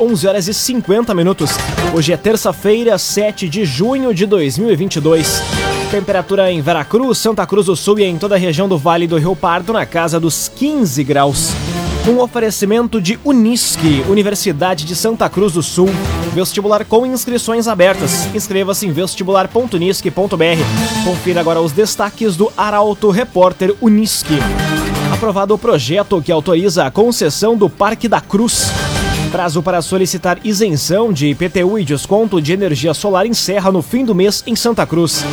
11 horas e 50 minutos. Hoje é terça-feira, 7 de junho de 2022. Temperatura em Veracruz, Santa Cruz do Sul e em toda a região do Vale do Rio Pardo na casa dos 15 graus. Um oferecimento de Unisque, Universidade de Santa Cruz do Sul. Vestibular com inscrições abertas. Inscreva-se em vestibular.unisque.br. Confira agora os destaques do Arauto Repórter Unisque. Aprovado o projeto que autoriza a concessão do Parque da Cruz. Prazo para solicitar isenção de IPTU e desconto de energia solar encerra no fim do mês em Santa Cruz.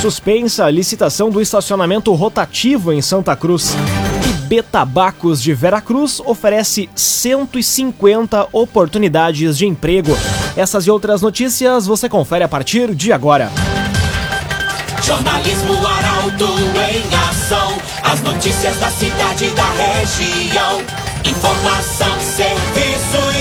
Suspensa a licitação do estacionamento rotativo em Santa Cruz. E Betabacos de Veracruz oferece 150 oportunidades de emprego. Essas e outras notícias você confere a partir de agora. Jornalismo Arauto em ação. As notícias da cidade e da região. Informação, serviço.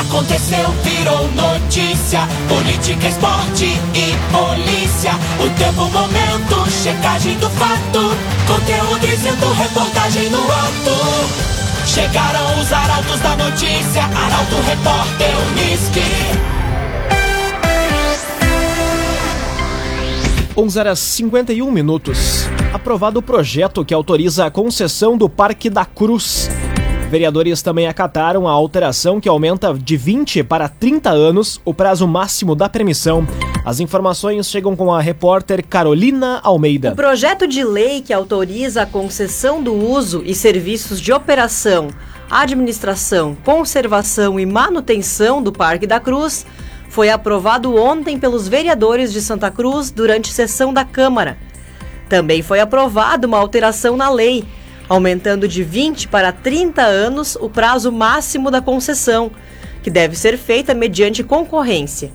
Aconteceu, virou notícia. Política, esporte e polícia. O tempo, momento, checagem do fato. Conteúdo dizendo, reportagem no ato. Chegaram os arautos da notícia. Arauto, repórter, Unisque. 11 horas 51 minutos. Aprovado o projeto que autoriza a concessão do Parque da Cruz. Vereadores também acataram a alteração que aumenta de 20 para 30 anos o prazo máximo da permissão. As informações chegam com a repórter Carolina Almeida. O projeto de lei que autoriza a concessão do uso e serviços de operação, administração, conservação e manutenção do Parque da Cruz foi aprovado ontem pelos vereadores de Santa Cruz durante sessão da Câmara. Também foi aprovada uma alteração na lei, aumentando de 20 para 30 anos o prazo máximo da concessão, que deve ser feita mediante concorrência.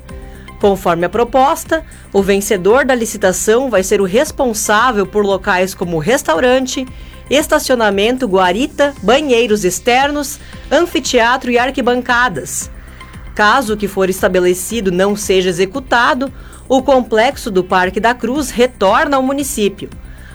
Conforme a proposta, o vencedor da licitação vai ser o responsável por locais como restaurante, estacionamento, guarita, banheiros externos, anfiteatro e arquibancadas. Caso o que for estabelecido não seja executado, o complexo do Parque da Cruz retorna ao município.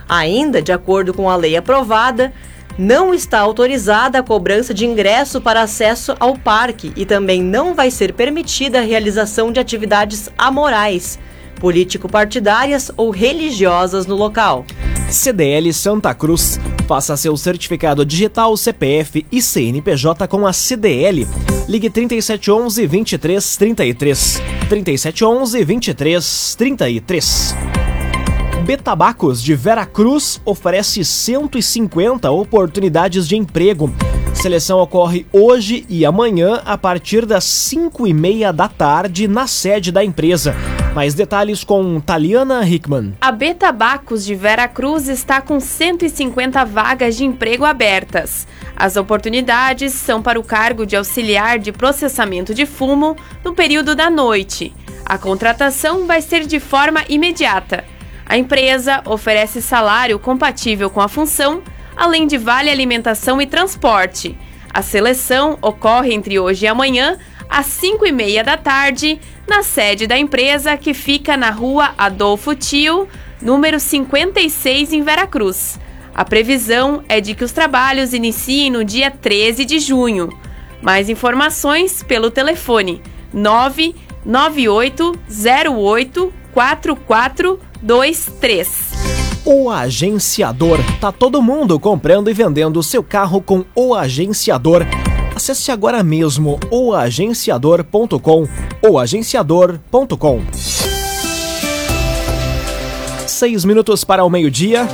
Ainda, de acordo com a lei aprovada, não está autorizada a cobrança de ingresso para acesso ao parque e também não vai ser permitida a realização de atividades amorais, político-partidárias ou religiosas no local. CDL Santa Cruz. Faça seu certificado digital CPF e CNPJ com a CDL. Ligue 3711 2333. 3711 2333. Betabacos de Vera Cruz oferece 150 oportunidades de emprego. Seleção ocorre hoje e amanhã a partir das 5 e meia da tarde na sede da empresa. Mais detalhes com Taliana Hickman. A Betabacos de Vera Cruz está com 150 vagas de emprego abertas. As oportunidades são para o cargo de auxiliar de processamento de fumo no período da noite. A contratação vai ser de forma imediata. A empresa oferece salário compatível com a função, além de vale alimentação e transporte. A seleção ocorre entre hoje e amanhã, às 5 e meia da tarde, na sede da empresa que fica na rua Adolfo Tio, número 56, em Veracruz. A previsão é de que os trabalhos iniciem no dia 13 de junho. Mais informações pelo telefone 99808 4423. O Agenciador. Tá todo mundo comprando e vendendo seu carro com o Agenciador. Acesse agora mesmo oagenciador.com oagenciador.com. Seis minutos para o meio-dia.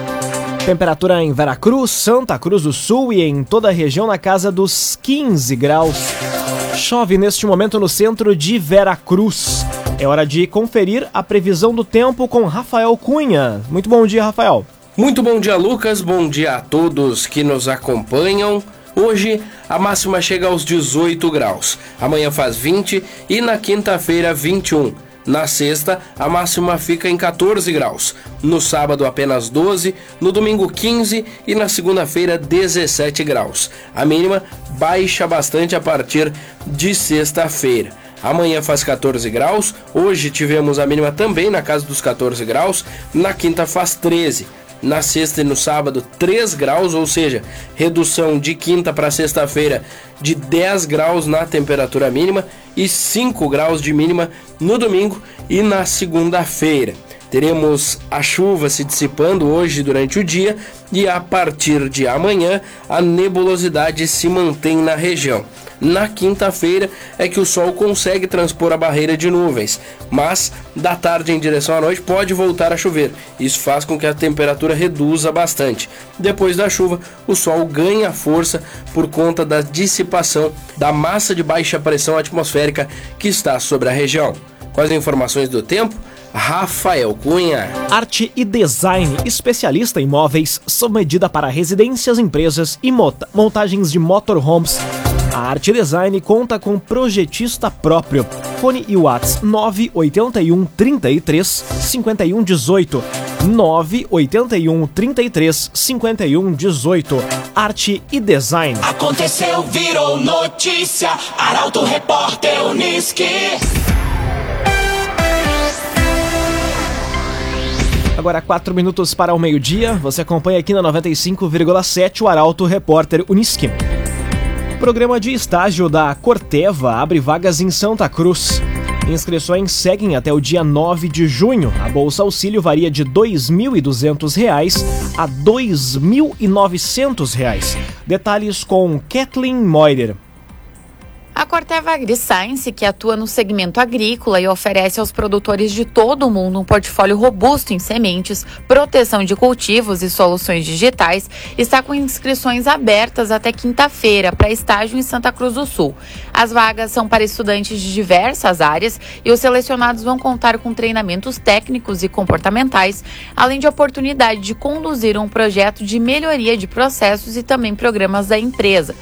Temperatura em Veracruz, Santa Cruz do Sul e em toda a região na casa dos 15 graus. Chove neste momento no centro de Veracruz. É hora de conferir a previsão do tempo com Rafael Cunha. Muito bom dia, Rafael. Muito bom dia, Lucas. Bom dia a todos que nos acompanham. Hoje a máxima chega aos 18 graus, amanhã faz 20 e na quinta-feira 21. Na sexta, a máxima fica em 14 graus. No sábado, apenas 12. No domingo, 15. E na segunda-feira, 17 graus. A mínima baixa bastante a partir de sexta-feira. Amanhã faz 14 graus. Hoje tivemos a mínima também na casa dos 14 graus. Na quinta, faz 13. Na sexta e no sábado, 3 graus, ou seja, redução de quinta para sexta-feira de 10 graus na temperatura mínima e 5 graus de mínima no domingo e na segunda-feira. Teremos a chuva se dissipando hoje durante o dia e a partir de amanhã a nebulosidade se mantém na região. Na quinta-feira é que o sol consegue transpor a barreira de nuvens, mas da tarde em direção à noite pode voltar a chover. Isso faz com que a temperatura reduza bastante. Depois da chuva, o sol ganha força por conta da dissipação da massa de baixa pressão atmosférica que está sobre a região. Com as informações do tempo, Rafael Cunha. Arte e design, especialista em móveis, sob medida para residências, empresas e montagens de motorhomes. A Arte Design conta com projetista próprio. Fone e Whats 981 33 51 18. 981 33 51 18. Arte e Design. Aconteceu, virou notícia. Arauto Repórter Uniski. Agora, quatro minutos para o meio-dia. Você acompanha aqui na 95,7 o Arauto Repórter Uniski. Programa de estágio da Corteva abre vagas em Santa Cruz. Inscrições seguem até o dia 9 de junho. A Bolsa Auxílio varia de R$ 2.200 a R$ 2.900. Detalhes com Kathleen Moider. A Corteva AgriScience, que atua no segmento agrícola e oferece aos produtores de todo o mundo um portfólio robusto em sementes, proteção de cultivos e soluções digitais, está com inscrições abertas até quinta-feira para estágio em Santa Cruz do Sul. As vagas são para estudantes de diversas áreas e os selecionados vão contar com treinamentos técnicos e comportamentais, além de oportunidade de conduzir um projeto de melhoria de processos e também programas da empresa.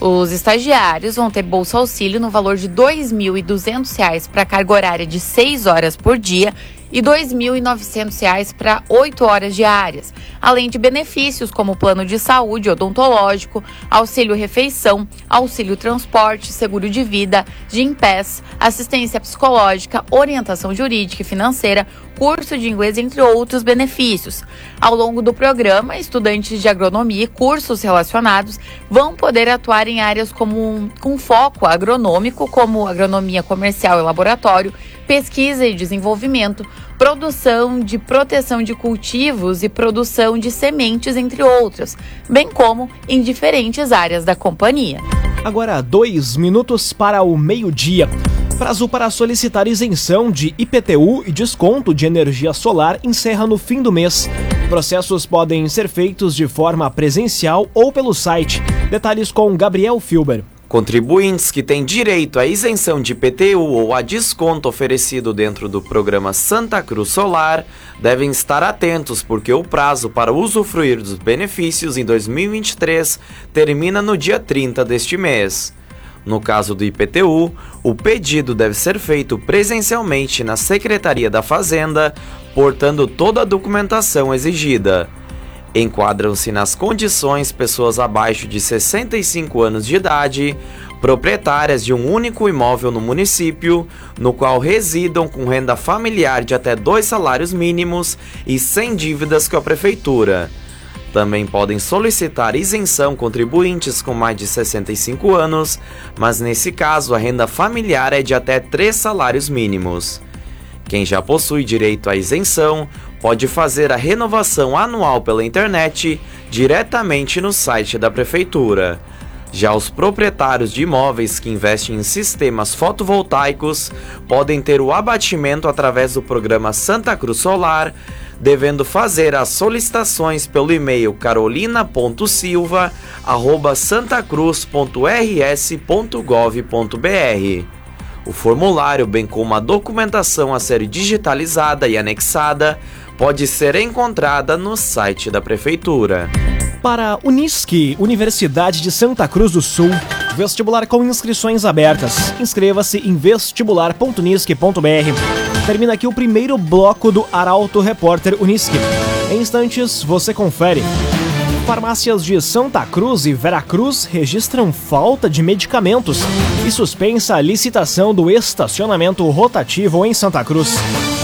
Os estagiários vão ter bolsa auxílio no valor de R$ 2.200 para carga horária de 6 horas por dia e R$ 2.900 para 8 horas diárias, além de benefícios como plano de saúde odontológico, auxílio refeição, auxílio transporte, seguro de vida, Gimpass, assistência psicológica, orientação jurídica e financeira, curso de inglês, entre outros benefícios. Ao longo do programa, estudantes de agronomia e cursos relacionados vão poder atuar em áreas como com foco agronômico, como agronomia comercial e laboratório, pesquisa e desenvolvimento, produção de proteção de cultivos e produção de sementes, entre outras, bem como em diferentes áreas da companhia. Agora, dois minutos para o meio-dia. Prazo para solicitar isenção de IPTU e desconto de energia solar encerra no fim do mês. Processos podem ser feitos de forma presencial ou pelo site. Detalhes com Gabriel Filber. Contribuintes que têm direito à isenção de IPTU ou a desconto oferecido dentro do programa Santa Cruz Solar devem estar atentos porque o prazo para usufruir dos benefícios em 2023 termina no dia 30 deste mês. No caso do IPTU, o pedido deve ser feito presencialmente na Secretaria da Fazenda, portando toda a documentação exigida. Enquadram-se nas condições pessoas abaixo de 65 anos de idade, proprietárias de um único imóvel no município, no qual residam com renda familiar de até dois salários mínimos e sem dívidas com a prefeitura. Também podem solicitar isenção contribuintes com mais de 65 anos, mas nesse caso a renda familiar é de até 3 salários mínimos. Quem já possui direito à isenção pode fazer a renovação anual pela internet diretamente no site da Prefeitura. Já os proprietários de imóveis que investem em sistemas fotovoltaicos podem ter o abatimento através do programa Santa Cruz Solar devendo fazer as solicitações pelo e-mail carolina.silva@santacruz.rs.gov.br. O formulário, bem como a documentação a ser digitalizada e anexada, pode ser encontrada no site da prefeitura. Para Unisque, Universidade de Santa Cruz do Sul, vestibular com inscrições abertas. Inscreva-se em vestibular.unisque.br. Termina aqui o primeiro bloco do Arauto Repórter Unisque. Em instantes, você confere. Farmácias de Santa Cruz e Veracruz registram falta de medicamentos e suspensa a licitação do estacionamento rotativo em Santa Cruz.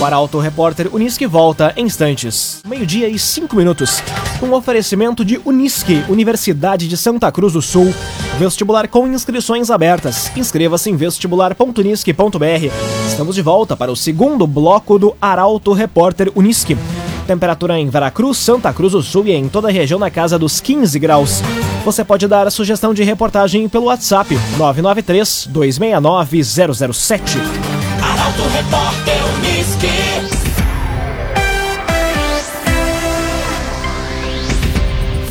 O Arauto Repórter Unisque volta em instantes. Meio-dia e cinco minutos. Um oferecimento de Unisque, Universidade de Santa Cruz do Sul. Vestibular com inscrições abertas. Inscreva-se em vestibular.unisque.br. Estamos de volta para o segundo bloco do Arauto Repórter Unisque. Temperatura em Veracruz, Santa Cruz do Sul e em toda a região na casa dos 15 graus. Você pode dar a sugestão de reportagem pelo WhatsApp 993 269 007. Arauto Repórter Unisque.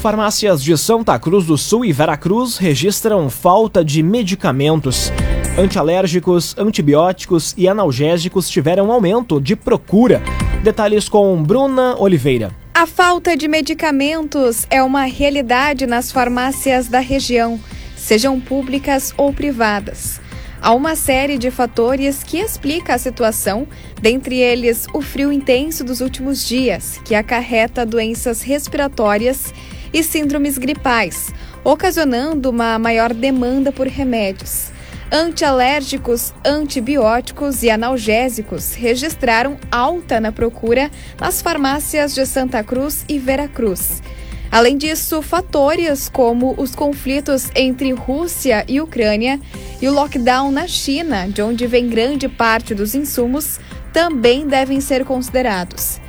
Farmácias de Santa Cruz do Sul e Veracruz registram falta de medicamentos. Antialérgicos, antibióticos e analgésicos tiveram aumento de procura. Detalhes com Bruna Oliveira. A falta de medicamentos é uma realidade nas farmácias da região, sejam públicas ou privadas. Há uma série de fatores que explica a situação, dentre eles o frio intenso dos últimos dias, que acarreta doenças respiratórias e síndromes gripais, ocasionando uma maior demanda por remédios. Antialérgicos, antibióticos e analgésicos registraram alta na procura nas farmácias de Santa Cruz e Veracruz. Além disso, fatores como os conflitos entre Rússia e Ucrânia e o lockdown na China, de onde vem grande parte dos insumos, também devem ser considerados.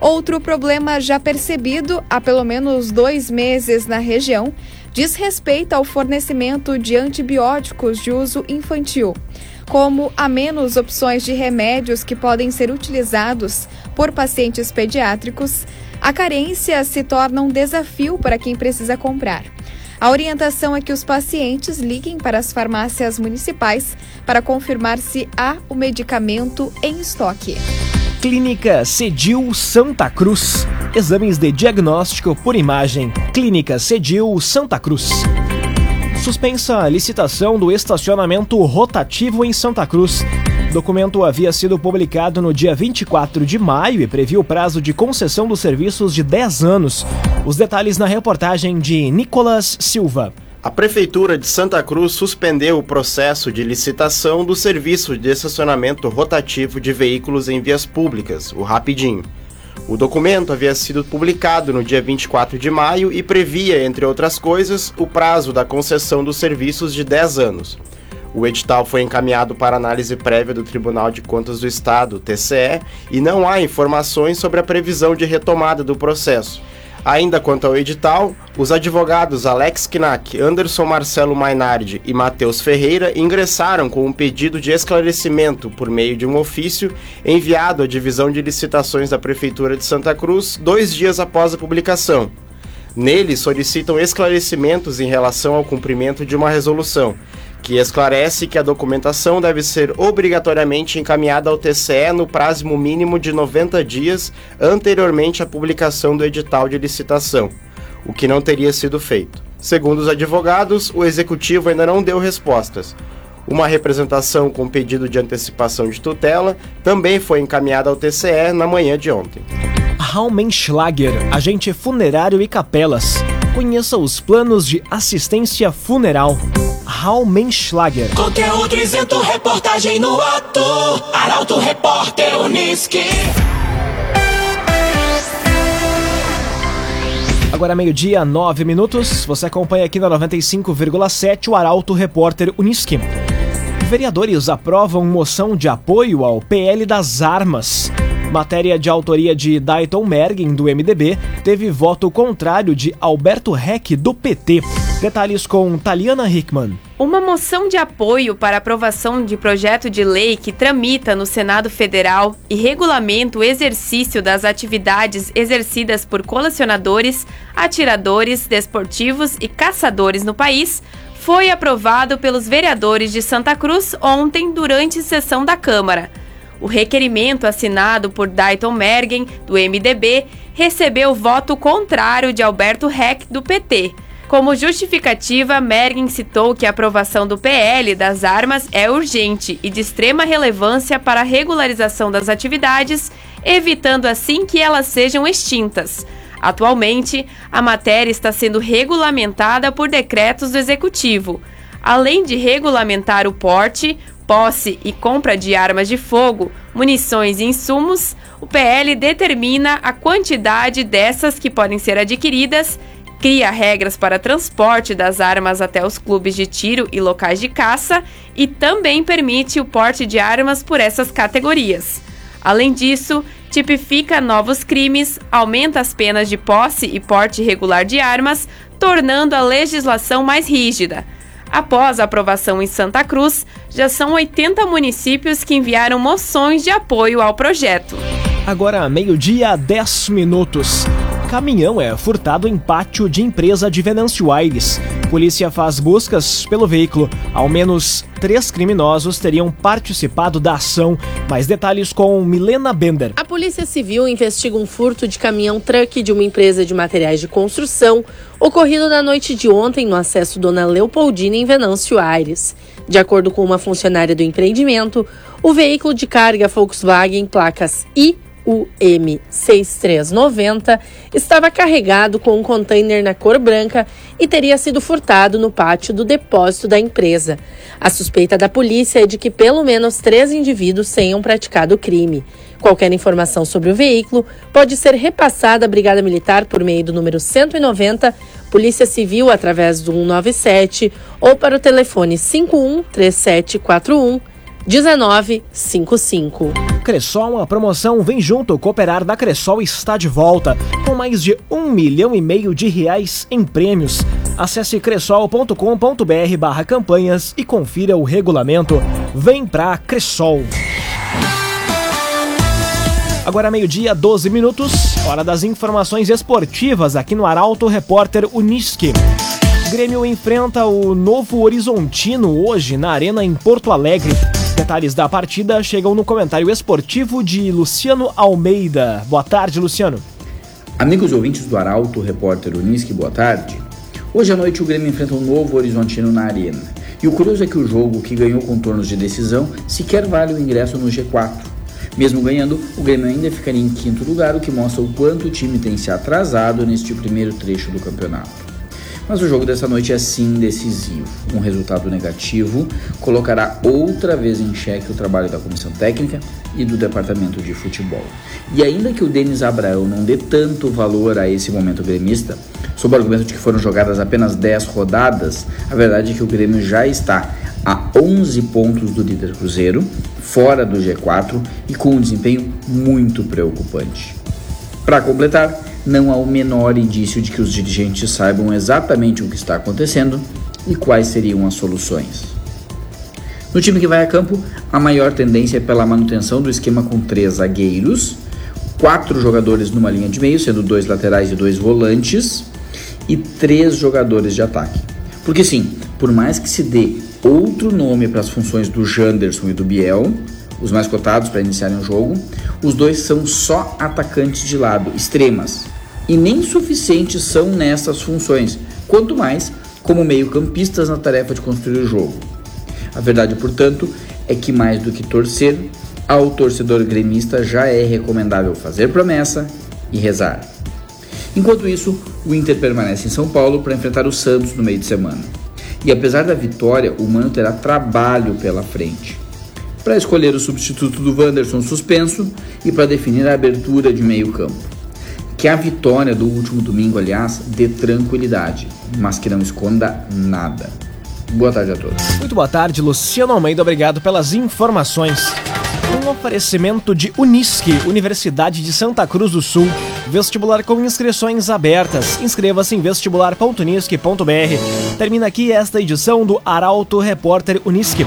Outro problema já percebido há pelo menos dois meses na região diz respeito ao fornecimento de antibióticos de uso infantil. Como há menos opções de remédios que podem ser utilizados por pacientes pediátricos, a carência se torna um desafio para quem precisa comprar. A orientação é que os pacientes liguem para as farmácias municipais para confirmar se há o medicamento em estoque. Clínica Cedil Santa Cruz. Exames de diagnóstico por imagem. Clínica Cedil Santa Cruz. Suspensa a licitação do estacionamento rotativo em Santa Cruz. Documento havia sido publicado no dia 24 de maio e previa o prazo de concessão dos serviços de 10 anos. Os detalhes na reportagem de Nicolas Silva. A Prefeitura de Santa Cruz suspendeu o processo de licitação do serviço de estacionamento rotativo de veículos em vias públicas, o Rapidinho. O documento havia sido publicado no dia 24 de maio e previa, entre outras coisas, o prazo da concessão dos serviços de 10 anos. O edital foi encaminhado para análise prévia do Tribunal de Contas do Estado, TCE, e não há informações sobre a previsão de retomada do processo. Ainda quanto ao edital, os advogados Alex Knack, Anderson Marcelo Mainardi e Matheus Ferreira ingressaram com um pedido de esclarecimento por meio de um ofício enviado à Divisão de Licitações da Prefeitura de Santa Cruz dois dias após a publicação. Nele solicitam esclarecimentos em relação ao cumprimento de uma resolução, que esclarece que a documentação deve ser obrigatoriamente encaminhada ao TCE no prazo mínimo de 90 dias anteriormente à publicação do edital de licitação, o que não teria sido feito. Segundo os advogados, o executivo ainda não deu respostas. Uma representação com pedido de antecipação de tutela também foi encaminhada ao TCE na manhã de ontem. Raumenschlager, agente funerário e capelas. Conheça os planos de assistência funeral. Raumenschlager. Conteúdo isento, reportagem no ato. Arauto Repórter Unisque. Agora meio-dia, nove minutos. Você acompanha aqui na 95,7 o Arauto Repórter Unisque. Vereadores aprovam moção de apoio ao PL das armas. Matéria de autoria de Dayton Mergen, do MDB, teve voto contrário de Alberto Heck, do PT. Detalhes com Taliana Hickman. Uma moção de apoio para aprovação de projeto de lei que tramita no Senado Federal e regulamenta o exercício das atividades exercidas por colecionadores, atiradores, desportivos e caçadores no país foi aprovado pelos vereadores de Santa Cruz ontem durante sessão da Câmara. O requerimento assinado por Dayton Mergen, do MDB, recebeu voto contrário de Alberto Heck, do PT. Como justificativa, Mergen citou que a aprovação do PL das armas é urgente e de extrema relevância para a regularização das atividades, evitando assim que elas sejam extintas. Atualmente, a matéria está sendo regulamentada por decretos do Executivo. Além de regulamentar o porte, posse e compra de armas de fogo, munições e insumos, o PL determina a quantidade dessas que podem ser adquiridas, cria regras para transporte das armas até os clubes de tiro e locais de caça e também permite o porte de armas por essas categorias. Além disso, tipifica novos crimes, aumenta as penas de posse e porte irregular de armas, tornando a legislação mais rígida. Após a aprovação em Santa Cruz, já são 80 municípios que enviaram moções de apoio ao projeto. Agora, meio-dia, 10 minutos. Caminhão é furtado em pátio de empresa de Venâncio Aires. Polícia faz buscas pelo veículo. Ao menos três criminosos teriam participado da ação. Mais detalhes com Milena Bender. A Polícia Civil investiga um furto de caminhão-truck de uma empresa de materiais de construção ocorrido na noite de ontem no acesso Dona Leopoldina em Venâncio Aires. De acordo com uma funcionária do empreendimento, o veículo de carga Volkswagen placas I UM6390 estava carregado com um container na cor branca e teria sido furtado no pátio do depósito da empresa. A suspeita da polícia é de que pelo menos três indivíduos tenham praticado o crime. Qualquer informação sobre o veículo pode ser repassada à Brigada Militar por meio do número 190, Polícia Civil através do 197 ou para o telefone 51 3741 1955. Cressol, a promoção Vem Junto Cooperar da Cressol está de volta, com mais de um milhão e meio de reais em prêmios. Acesse cressol.com.br barra campanhas e confira o regulamento. Vem pra Cressol. Agora meio-dia, 12 minutos, hora das informações esportivas aqui no Arauto Repórter Unisque. Grêmio enfrenta o Novo Horizontino hoje na Arena em Porto Alegre. Detalhes da partida chegam no comentário esportivo de Luciano Almeida. Boa tarde, Luciano. Amigos ouvintes do Arauto, repórter Unisque, boa tarde. Hoje à noite o Grêmio enfrenta um novo Horizontino na Arena. E o curioso é que o jogo, que ganhou contornos de decisão, sequer vale o ingresso no G4. Mesmo ganhando, o Grêmio ainda ficaria em quinto lugar, o que mostra o quanto o time tem se atrasado neste primeiro trecho do campeonato. Mas o jogo dessa noite é sim decisivo. Um resultado negativo colocará outra vez em xeque o trabalho da comissão técnica e do departamento de futebol. E ainda que o Denis Abraão não dê tanto valor a esse momento gremista, sob o argumento de que foram jogadas apenas 10 rodadas, a verdade é que o Grêmio já está a 11 pontos do líder Cruzeiro, fora do G4 e com um desempenho muito preocupante. Para completar, não há o menor indício de que os dirigentes saibam exatamente o que está acontecendo e quais seriam as soluções. No time que vai a campo, a maior tendência é pela manutenção do esquema com três zagueiros, quatro jogadores numa linha de meio, sendo dois laterais e dois volantes, e três jogadores de ataque. Porque sim, por mais que se dê outro nome para as funções do Janderson e do Biel, os mais cotados para iniciarem o jogo, os dois são só atacantes de lado, extremas, e nem suficientes são nessas funções, quanto mais como meio-campistas na tarefa de construir o jogo. A verdade, portanto, é que mais do que torcer, ao torcedor gremista já é recomendável fazer promessa e rezar. Enquanto isso, o Inter permanece em São Paulo para enfrentar o Santos no meio de semana. E apesar da vitória, o Mano terá trabalho pela frente. Para escolher o substituto do Wanderson suspenso e para definir a abertura de meio campo. Que a vitória do último domingo, aliás, dê tranquilidade, mas que não esconda nada. Boa tarde a todos. Muito boa tarde, Luciano Almeida. Obrigado pelas informações. Um oferecimento de Unisque, Universidade de Santa Cruz do Sul. Vestibular com inscrições abertas. Inscreva-se em vestibular.unisque.br. Termina aqui esta edição do Arauto Repórter Unisque.